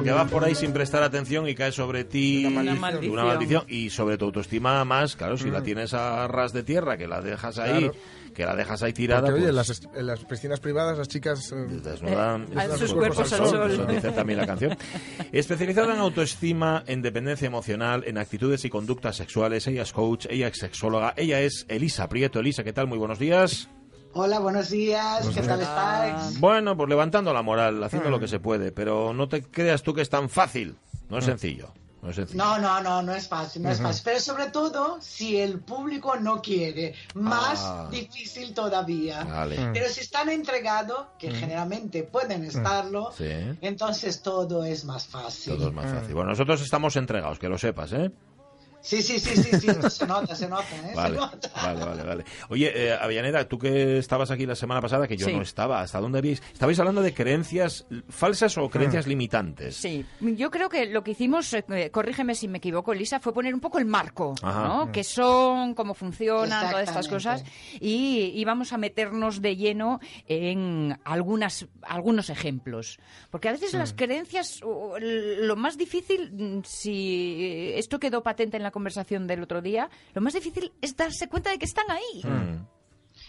Porque vas por ahí sin prestar atención y cae sobre ti Una maldición. una maldición. y sobre tu autoestima más, claro, si la tienes a ras de tierra, que la dejas ahí, Claro. que la dejas ahí tirada, Porque, oye, en pues, las, en las piscinas privadas las chicas... eh, desnudan Eh, sus sus cuerpos cuerpos al al sol. sol. Eso dice también la canción. Especializada en autoestima, en dependencia emocional, en actitudes y conductas sexuales. Ella es coach, ella es sexóloga, ella es Elisa Prieto. Elisa, ¿qué tal? Muy buenos días. Hola, buenos días, ¿qué tal estáis? Bueno, pues levantando la moral, haciendo lo que se puede, pero no te creas tú que es tan fácil. No es sencillo. No es sencillo. No, no, no, no es fácil, no es fácil. Pero sobre todo, si el público no quiere, más Ah. difícil todavía. Vale. Pero si están entregados, que generalmente pueden estarlo, Sí. entonces todo es más fácil. Todo es más fácil. Bueno, nosotros estamos entregados, que lo sepas, ¿eh? Sí, sí, sí, sí, sí, esto se nota, se nota, ¿eh? Vale, Se nota. vale, vale, vale. Oye, eh, Avellaneda, tú que estabas aquí la semana pasada, que yo Sí. no estaba, ¿hasta dónde habéis? ¿Estabais hablando de creencias falsas o creencias limitantes? Sí, yo creo que lo que hicimos, eh, corrígeme si me equivoco, Elisa, fue poner un poco el marco, Ajá. ¿no? ¿Qué son, cómo funcionan, todas estas cosas? Y íbamos a meternos de lleno en algunas, algunos ejemplos. Porque a veces las creencias, o- lo más difícil, mm, si esto quedó patente en la conversación del otro día, lo más difícil es darse cuenta de que están ahí. Mm.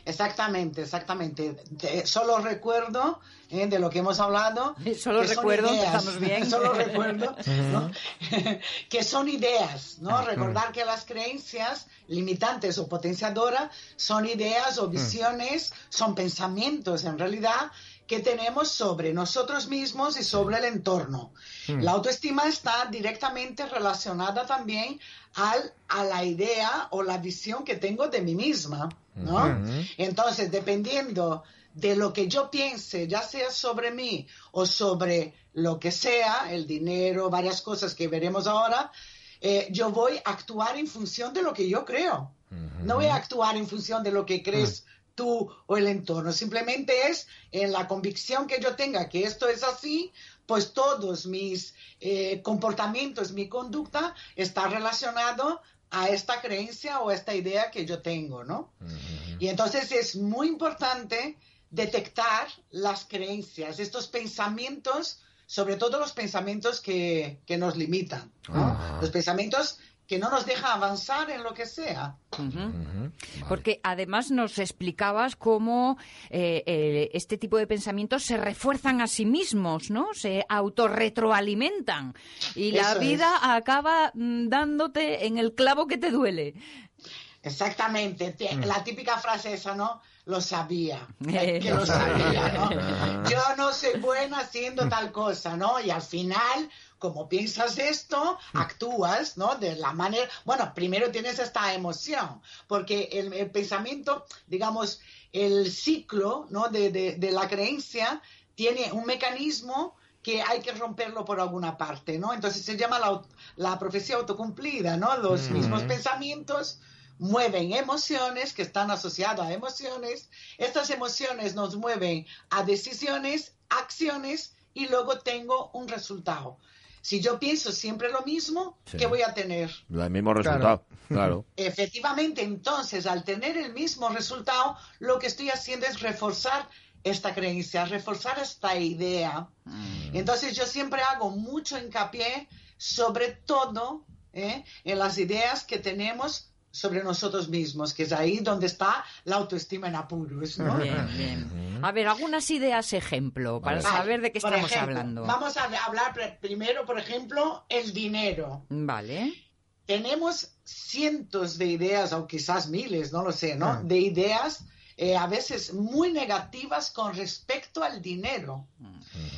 Exactamente, exactamente. Te- solo recuerdo eh, de lo que hemos hablado. Solo recuerdo, empezamos bien. solo recuerdo ¿no? que son ideas. ¿no? Recordar que las creencias limitantes o potenciadoras son ideas o visiones, son pensamientos en realidad que tenemos sobre nosotros mismos y sobre el entorno. Mm. La autoestima está directamente relacionada también al, a la idea o la visión que tengo de mí misma, ¿no? Entonces, dependiendo de lo que yo piense, ya sea sobre mí o sobre lo que sea, el dinero, varias cosas que veremos ahora, eh, yo voy a actuar en función de lo que yo creo. No voy a actuar en función de lo que crees tú o el entorno. Simplemente es en la convicción que yo tenga que esto es así, pues todos mis eh, comportamientos, mi conducta está relacionado a esta creencia o a esta idea que yo tengo, ¿no? Y entonces es muy importante detectar las creencias, estos pensamientos, sobre todo los pensamientos que, que nos limitan, ¿no? Los pensamientos que no nos dejan avanzar en lo que sea. Porque además nos explicabas cómo eh, eh, este tipo de pensamientos se refuerzan a sí mismos, ¿no? Se autorretroalimentan. Y la vida es. acaba mm, dándote en el clavo que te duele. Exactamente, Te- Mm. la típica frase esa, ¿no? Lo sabía, Eh. que lo sabía. ¿no? Yo no soy buena haciendo tal cosa, ¿no? Y al final, como piensas esto, actúas, ¿no? De la manera, bueno, primero tienes esta emoción, porque el, el pensamiento, digamos, el ciclo, ¿no? De, de- de la creencia tiene un mecanismo que hay que romperlo por alguna parte, ¿no? Entonces se llama la, la profecía autocumplida, ¿no? Los mismos pensamientos mueven emociones que están asociadas a emociones. Estas emociones nos mueven a decisiones, acciones y luego tengo un resultado. Si yo pienso siempre lo mismo, Sí. ¿qué voy a tener? El mismo resultado, claro. Efectivamente, entonces, al tener el mismo resultado, lo que estoy haciendo es reforzar esta creencia, reforzar esta idea. Entonces, yo siempre hago mucho hincapié, sobre todo, ¿eh? en las ideas que tenemos sobre nosotros mismos, que es ahí donde está la autoestima en apuros, ¿no? Bien, bien. A ver, algunas ideas ejemplo para saber de qué Por estamos ejemplo, hablando. Vamos a hablar pr- primero, por ejemplo, el dinero. Vale. tenemos cientos de ideas, o quizás miles, no lo sé, ¿no? Ah. De ideas eh, a veces muy negativas con respecto al dinero.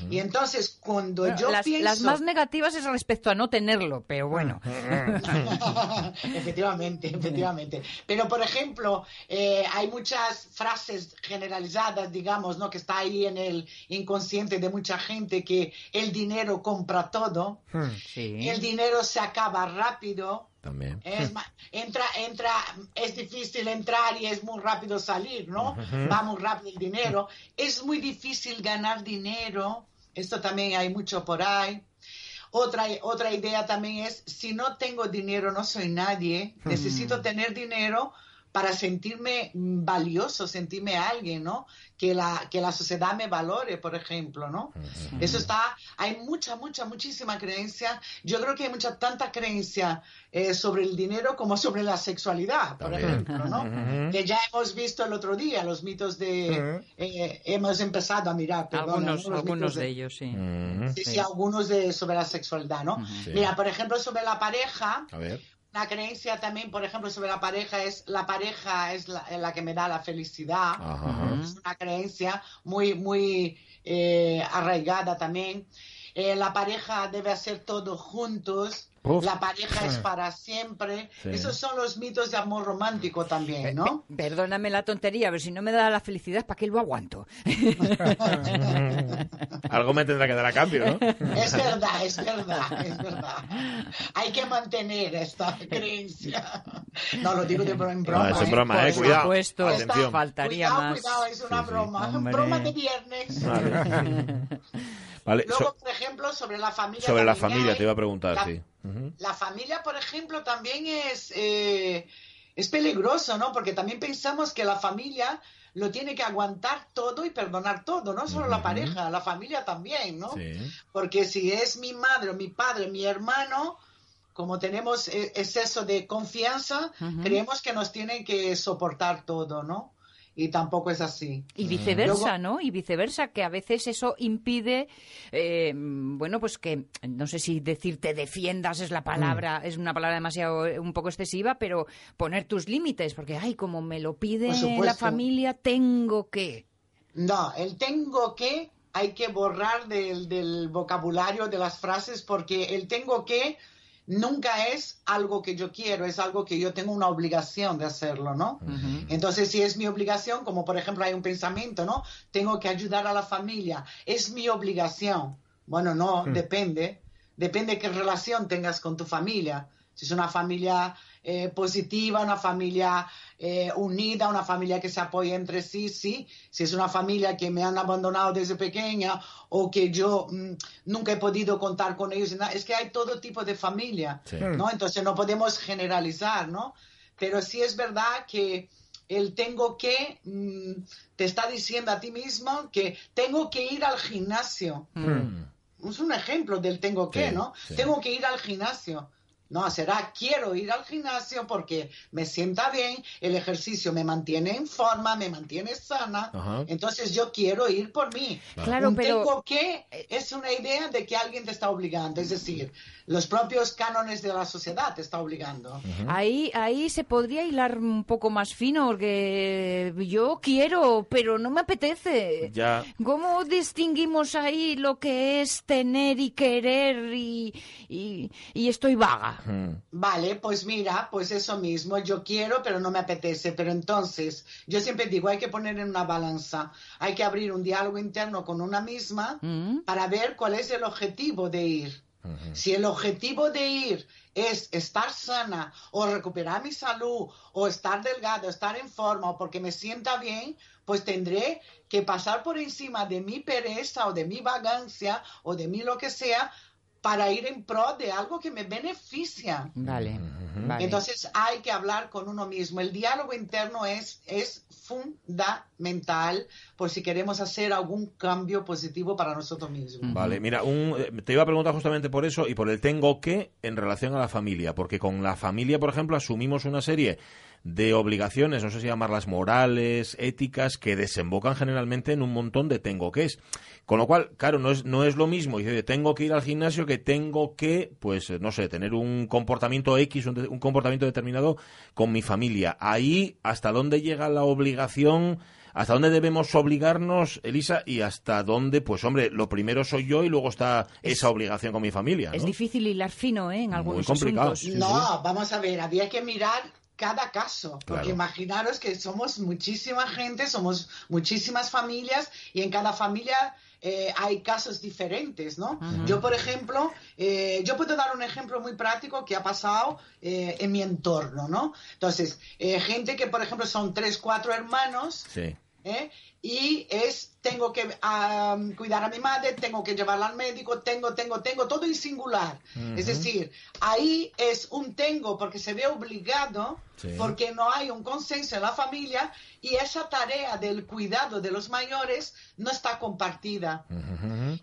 Y entonces, cuando Bueno, yo las, pienso... las más negativas es respecto a no tenerlo, pero bueno. efectivamente, efectivamente. Pero, por ejemplo, eh, hay muchas frases generalizadas, digamos, ¿no? Que está ahí en el inconsciente de mucha gente que el dinero compra todo, Sí. el dinero se acaba rápido, También. Es entra, entra, es difícil entrar y es muy rápido salir, ¿no? Va muy rápido el dinero. Es muy difícil ganar dinero. Esto también hay mucho por ahí. Otra, otra idea también es, si no tengo dinero, no soy nadie, necesito tener dinero para sentirme valioso, sentirme alguien, ¿no? Que la, que la sociedad me valore, por ejemplo, ¿no? Eso está, hay mucha, mucha, muchísima creencia. Yo creo que hay mucha, tanta creencia eh, sobre el dinero como sobre la sexualidad, por ejemplo, ¿no? Que ya hemos visto el otro día, los mitos de, eh, hemos empezado a mirar, perdón, algunos, algunos de, ellos, sí. sí. sí. algunos de, sobre la sexualidad, ¿no? Mira, por ejemplo, sobre la pareja, A ver. La creencia también, por ejemplo, sobre la pareja es la pareja es la, la que me da la felicidad. Ajá. Es una creencia muy, muy eh, arraigada también. Eh, la pareja debe hacer todo juntos. Uf. La pareja es para siempre. Sí. Esos son los mitos de amor romántico también, ¿no? Pe- Perdóname la tontería, pero si no me da la felicidad, ¿para qué lo aguanto? Algo me tendrá que dar a cambio, ¿no? Es verdad, es verdad, es verdad. Hay que mantener esta creencia. No, lo digo de broma. No, es ¿eh? broma, eh, Por cuidado. supuesto, Atención. faltaría cuidado, más. Cuidado, es una Sí, sí. broma. Hombre. Broma de viernes. Vale. Vale, Luego, so- por ejemplo, sobre la familia. sobre la familia hay- te iba a preguntar, la, sí. La familia, por ejemplo, también es, eh, es peligroso, ¿no? Porque también pensamos que la familia lo tiene que aguantar todo y perdonar todo, no solo la pareja, la familia también, ¿no? Sí. Porque si es mi madre, o mi padre, mi hermano, como tenemos eh, exceso de confianza, creemos que nos tienen que soportar todo, ¿no? Y tampoco es así. Y viceversa, Luego- ¿no? Y viceversa, que a veces eso impide, eh, bueno, pues que, no sé si decir te defiendas es la palabra, Mm. es una palabra demasiado, eh, un poco excesiva, pero poner tus límites, porque, ay, como me lo pide la familia, tengo que. No, el tengo que hay que borrar del, del vocabulario de las frases porque el tengo que nunca es algo que yo quiero, es algo que yo tengo una obligación de hacerlo, ¿no? Entonces, si es mi obligación, como por ejemplo hay un pensamiento, ¿no? Tengo que ayudar a la familia, es mi obligación. Bueno, no, depende. Depende qué relación tengas con tu familia. Si es una familia eh, positiva, una familia eh, unida, una familia que se apoya entre sí, sí. Si es una familia que me han abandonado desde pequeña o que yo mm, nunca he podido contar con ellos, es que hay todo tipo de familia, Sí. ¿no? Entonces no podemos generalizar, ¿no? Pero sí es verdad que el tengo que mm, te está diciendo a ti mismo que tengo que ir al gimnasio. Es un ejemplo del tengo que, Sí, ¿no? sí. Tengo que ir al gimnasio. No, será quiero ir al gimnasio porque me sienta bien, el ejercicio me mantiene en forma, me mantiene sana. Ajá. Entonces yo quiero ir por mí. Claro, Un pero- tengo que es una idea de que alguien te está obligando, es decir, los propios cánones de la sociedad te está obligando. Ahí, ahí se podría hilar un poco más fino, porque yo quiero, pero no me apetece. Ya. ¿Cómo distinguimos ahí lo que es tener y querer y, y, y estoy vaga? Mm. Vale, pues mira, pues eso mismo, yo quiero, pero no me apetece. Pero entonces, yo siempre digo, hay que poner en una balanza, hay que abrir un diálogo interno con una misma Mm. para ver cuál es el objetivo de ir. Si el objetivo de ir es estar sana o recuperar mi salud o estar delgado, estar en forma o porque me sienta bien, pues tendré que pasar por encima de mi pereza o de mi vagancia o de mi lo que sea para ir en pro de algo que me beneficia. Vale, vale. Entonces hay que hablar con uno mismo. El diálogo interno es, es fundamental por si queremos hacer algún cambio positivo para nosotros mismos. Vale, mira, un- eh, te iba a preguntar justamente por eso y por el tengo que en relación a la familia, porque con la familia, por ejemplo, asumimos una serie de obligaciones, no sé si llamarlas morales, éticas, que desembocan generalmente en un montón de tengo que es. Con lo cual, claro, no es, no es lo mismo, dice, tengo que ir al gimnasio que tengo que, pues, no sé, tener un comportamiento X, un, de- un comportamiento determinado con mi familia. Ahí, ¿hasta dónde llega la obligación? ¿Hasta dónde debemos obligarnos, Elisa? Y hasta dónde, pues hombre, lo primero soy yo y luego está esa obligación con mi familia. Es difícil hilar fino, ¿eh? En algunos complicado. asuntos. Sí, no, vamos a ver, había que mirar cada caso, porque Claro. imaginaros que somos muchísima gente, somos muchísimas familias y en cada familia eh, hay casos diferentes, ¿no? Yo, por ejemplo, eh, yo puedo dar un ejemplo muy práctico que ha pasado eh, en mi entorno, ¿no? Entonces, eh, gente que, por ejemplo, son tres, cuatro hermanos, Sí. ¿Eh? y es tengo que cuidar a mi madre, tengo que llevarla al médico, tengo, tengo, tengo, todo en singular. Es decir, ahí es un tengo porque se ve obligado, Sí. porque no hay un consenso en la familia y esa tarea del cuidado de los mayores no está compartida.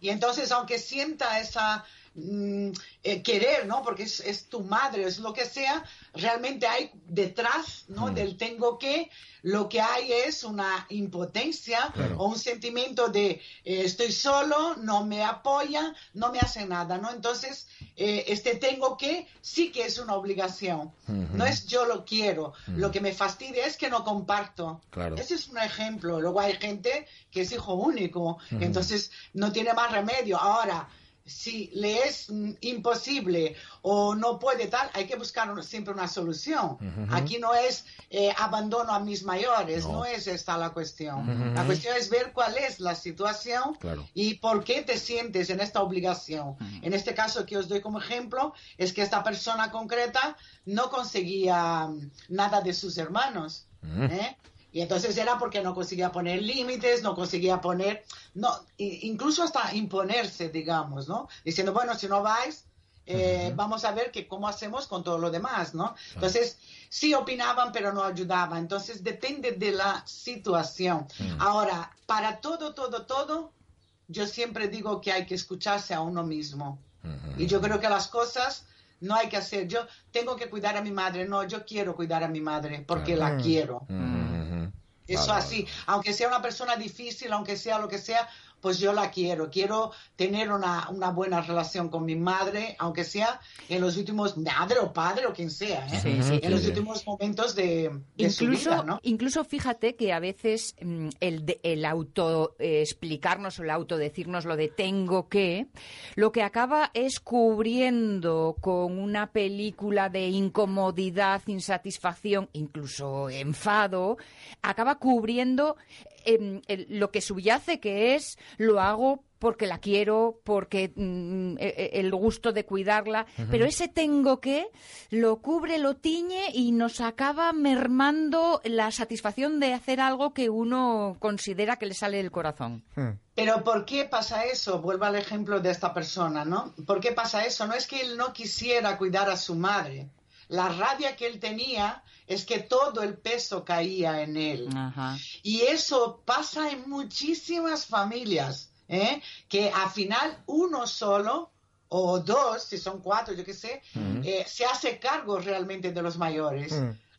Y entonces, aunque sienta esa mm, eh, querer, ¿no? Porque es, es tu madre, es lo que sea, realmente hay detrás, ¿no? Del tengo que, lo que hay es una impotencia o un sentimiento de eh, estoy solo, no me apoya, no me hace nada, ¿no? Entonces, eh, este tengo que sí que es una obligación. No es yo lo quiero. Lo que me fastidia es que no comparto. Claro. Ese es un ejemplo. Luego hay gente que es hijo único, entonces no tiene más remedio. Ahora, si le es imposible o no puede tal, hay que buscar un- siempre una solución. Aquí no es eh, abandono a mis mayores, No. no. es esta la cuestión. La cuestión es ver cuál es la situación Claro. y por qué te sientes en esta obligación. En este caso que os doy como ejemplo es que esta persona concreta no conseguía mm, nada de sus hermanos. ¿eh? Y entonces era porque no conseguía poner límites, no conseguía poner, no, incluso hasta imponerse, digamos, ¿no? Diciendo, bueno, si no vais, eh, vamos a ver que cómo hacemos con todo lo demás, ¿no? Entonces, sí opinaban, pero no ayudaban. Entonces, depende de la situación. Ahora, para todo, todo, todo, yo siempre digo que hay que escucharse a uno mismo. Y yo creo que las cosas no hay que hacer. Yo tengo que cuidar a mi madre. No, yo quiero cuidar a mi madre porque la quiero. Eso Vale, así, aunque sea una persona difícil, aunque sea lo que sea, pues yo la quiero. Quiero tener una, una buena relación con mi madre, aunque sea en los últimos, madre o padre o quien sea, ¿eh? Sí, sí, en los sí. últimos momentos de, de su Incluso, vida, ¿no? incluso fíjate que a veces mm, el, el auto eh, explicarnos o el auto decirnos lo de tengo que, lo que acaba es cubriendo con una película de incomodidad, insatisfacción, incluso enfado, acaba cubriendo em, el- lo que subyace que es lo hago porque la quiero, porque mm, e- e- el gusto de cuidarla, pero ese tengo que lo cubre, lo tiñe y nos acaba mermando la satisfacción de hacer algo que uno considera que le sale del corazón. Pero ¿por qué pasa eso? Vuelvo al ejemplo de esta persona, ¿no? ¿Por qué pasa eso? No es que él no quisiera cuidar a su madre. La rabia que él tenía es que todo el peso caía en él. Ajá. Y eso pasa en muchísimas familias, ¿eh? que al final uno solo o dos, si son cuatro, yo qué sé, eh, se hace cargo realmente de los mayores.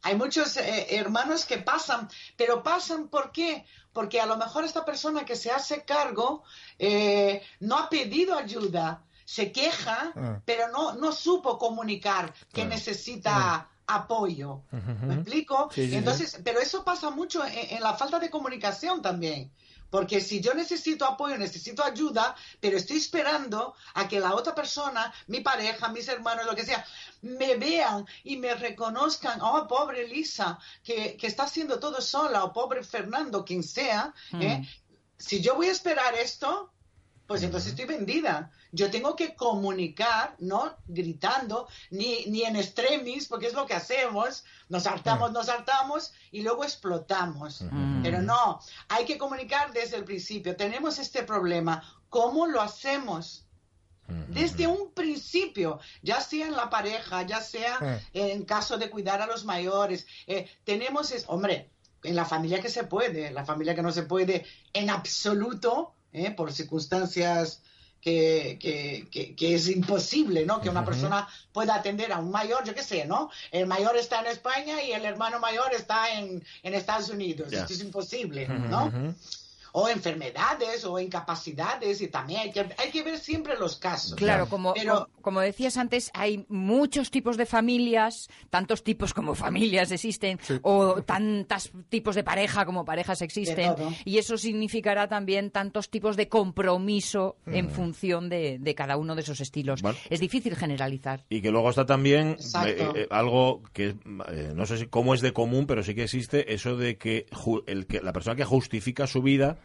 Hay muchos eh, hermanos que pasan, pero pasan ¿por qué? Porque a lo mejor esta persona que se hace cargo eh, no ha pedido ayuda, se queja, Ah. pero no, no supo comunicar que necesita apoyo. ¿Me explico? Sí, sí, sí. Entonces, pero eso pasa mucho en, en la falta de comunicación también. Porque si yo necesito apoyo, necesito ayuda, pero estoy esperando a que la otra persona, mi pareja, mis hermanos, lo que sea, me vean y me reconozcan, oh, pobre Lisa, que, que está haciendo todo sola, o pobre Fernando, quien sea, ¿eh? si yo voy a esperar esto, pues entonces estoy vendida. Yo tengo que comunicar, no gritando, ni, ni en extremis, porque es lo que hacemos. Nos hartamos, nos hartamos y luego explotamos. Pero no, hay que comunicar desde el principio. Tenemos este problema. ¿Cómo lo hacemos? Desde un principio, ya sea en la pareja, ya sea en caso de cuidar a los mayores, eh, tenemos, es, hombre, en la familia que se puede, la familia que no se puede en absoluto, eh, por circunstancias que, que, que- que es imposible, ¿no? Que una persona pueda atender a un mayor, yo qué sé, ¿no? El mayor está en España y el hermano mayor está en, en Estados Unidos. Esto es imposible, ¿no? O enfermedades o incapacidades y también hay que, hay que ver siempre los casos. Claro, como, Pero- como, como decías antes, hay muchos tipos de familias, tantos tipos como familias existen, o tantos tipos de pareja como parejas existen, y eso significará también tantos tipos de compromiso en función de, de cada uno de esos estilos. Es difícil generalizar. Y que luego está también eh, eh, algo que eh, no sé si cómo es de común, pero sí que existe eso de que, ju- el que la persona que justifica su vida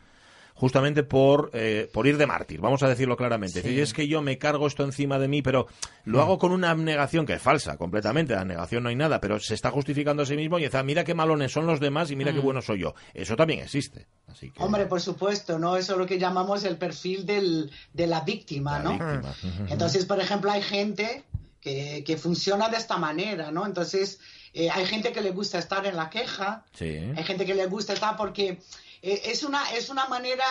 justamente por, eh, por ir de mártir, vamos a decirlo claramente. Es decir, es que yo me cargo esto encima de mí, pero lo hago con una abnegación que es falsa, completamente. La negación no hay nada, pero se está justificando a sí mismo y dice, "Ah, mira qué malones son los demás y mira qué bueno soy yo. Eso también existe. Así que, Hombre, por supuesto, ¿no? Eso es lo que llamamos el perfil del, de la víctima, la ¿no? víctima. Entonces, por ejemplo, hay gente que, que funciona de esta manera, ¿no? Entonces, eh, hay gente que le gusta estar en la queja, Sí. hay gente que le gusta estar porque eh, es, una, es una manera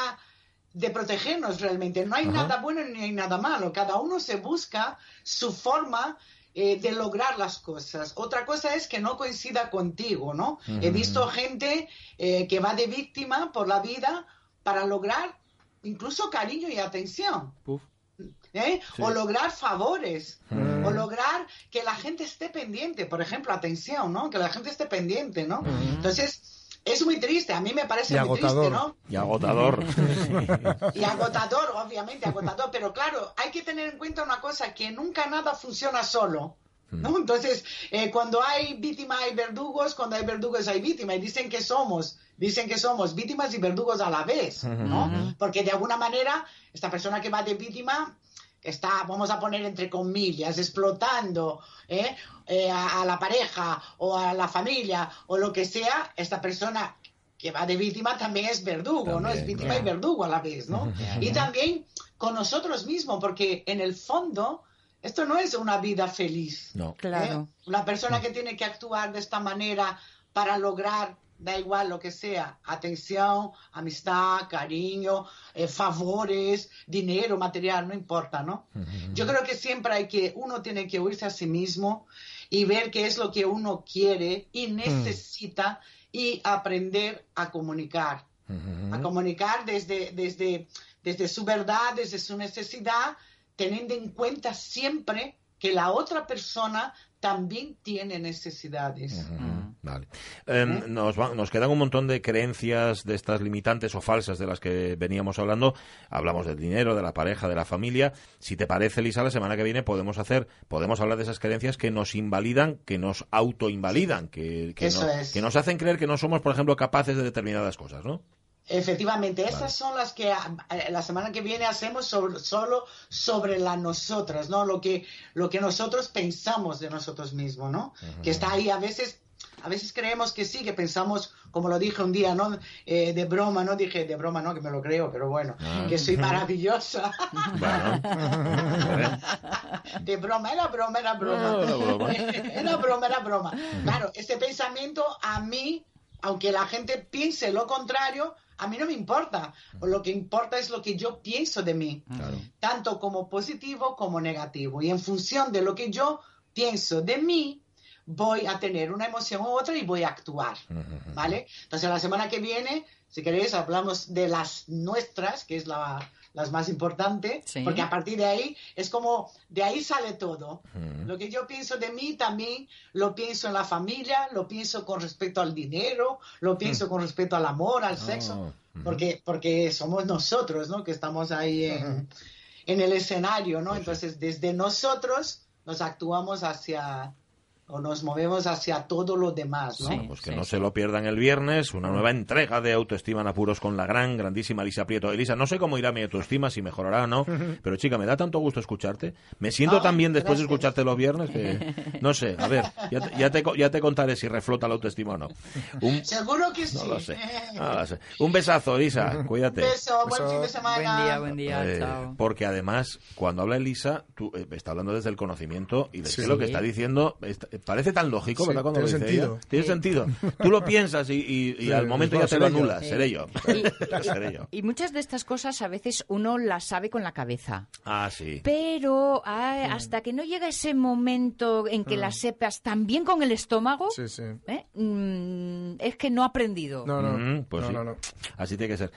de protegernos realmente. No hay Ajá. nada bueno ni hay nada malo. Cada uno se busca su forma eh, de lograr las cosas. Otra cosa es que no coincida contigo, ¿no? He visto gente eh, que va de víctima por la vida para lograr incluso cariño y atención. Puf. ¿Eh? Sí. O lograr favores, Mm. o lograr que la gente esté pendiente, por ejemplo, atención, ¿no? Que la gente esté pendiente, ¿no? Entonces, es muy triste, a mí me parece Y muy agotador. triste, ¿no? Y agotador. Y agotador, obviamente, agotador, pero claro, hay que tener en cuenta una cosa, que nunca nada funciona solo. ¿no? Entonces, eh, cuando hay víctima hay verdugos, cuando hay verdugos hay víctima, y dicen que somos, dicen que somos víctimas y verdugos a la vez, ¿no? Porque de alguna manera, esta persona que va de víctima está, vamos a poner entre comillas, explotando ¿eh? Eh, a, a la pareja o a la familia o lo que sea, esta persona que va de víctima también es verdugo, ¿no? Es víctima y verdugo a la vez, ¿no? Y también con nosotros mismos, porque en el fondo esto no es una vida feliz. No. Claro. ¿eh? Una persona que tiene que actuar de esta manera para lograr, da igual lo que sea, atención, amistad, cariño, eh, favores, dinero, material, no importa, ¿no? Yo creo que siempre hay que, uno tiene que oírse a sí mismo y ver qué es lo que uno quiere y necesita y aprender a comunicar. A comunicar desde, desde, desde su verdad, desde su necesidad, teniendo en cuenta siempre que la otra persona también tiene necesidades. Vale. Em, nos, va- nos quedan un montón de creencias de estas limitantes o falsas de las que veníamos hablando. Hablamos del dinero, de la pareja, de la familia. Si te parece, Lisa, la semana que viene podemos hacer, podemos hablar de esas creencias que nos invalidan, que nos autoinvalidan, que, que, Eso nos, es. que nos hacen creer que no somos, por ejemplo, capaces de determinadas cosas, ¿no? Efectivamente, estas son las que ah, eh, la semana que viene hacemos sobre- solo sobre las nosotras, ¿no? Lo que, lo que nosotros pensamos de nosotros mismos, ¿no? Que está ahí a veces, a veces creemos que sí, que pensamos, como lo dije un día, ¿no? Eh, de broma, ¿no? Dije, de broma, no, que me lo creo, pero bueno, que soy maravillosa. Bueno. De broma, era broma, era broma. No, era broma. Era broma, era broma. Claro, ese pensamiento a mí, aunque la gente piense lo contrario, a mí no me importa. Lo que importa es lo que yo pienso de mí, Claro. tanto como positivo como negativo. Y en función de lo que yo pienso de mí, voy a tener una emoción u otra y voy a actuar. ¿Vale? Entonces, la semana que viene, si queréis, hablamos de las nuestras, que es la, las más importantes, Sí. porque a partir de ahí es como, de ahí sale todo. Lo que yo pienso de mí también lo pienso en la familia, lo pienso con respecto al dinero, lo pienso con respecto al amor, al sexo, porque, porque somos nosotros, ¿no? Que estamos ahí en, en el escenario, ¿no? Entonces, desde nosotros nos actuamos hacia, o nos movemos hacia todo lo demás, ¿no? Sí. Pues que no se lo pierdan el viernes, una nueva entrega de Autoestima en Apuros con la gran, grandísima Elisa Prieto. Elisa, no sé cómo irá mi autoestima, si mejorará o no, pero chica, me da tanto gusto escucharte. Me siento Ah, tan bien después de escucharte los viernes que, no sé, a ver, ya te, ya te, co- ya te contaré si reflota la autoestima o no. Un, Seguro que sí. no lo sé, no lo sé. Un besazo, Elisa, cuídate. Beso, buen Beso. fin de semana. Buen día, buen día, Eh, chao. porque además, cuando habla Elisa, tú eh, está hablando desde el conocimiento y desde Sí. lo que está diciendo está- parece tan lógico, Sí, ¿verdad? Cuando lo tiene dice sentido. ella. Tiene sentido. Tú lo piensas y, y- y Sí, al momento ya te lo anulas. Sí. Seré yo. Y- Seré yo. Y muchas de estas cosas a veces uno las sabe con la cabeza. Ah, sí. Pero ah, hasta que no llega ese momento en que las sepas también con el estómago, Sí, sí. ¿eh? Mm, es que no ha aprendido. No, no. Mm, pues no, sí. no, no. Así tiene que ser.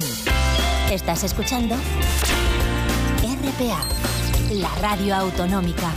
Estás escuchando RPA, la radio autonómica.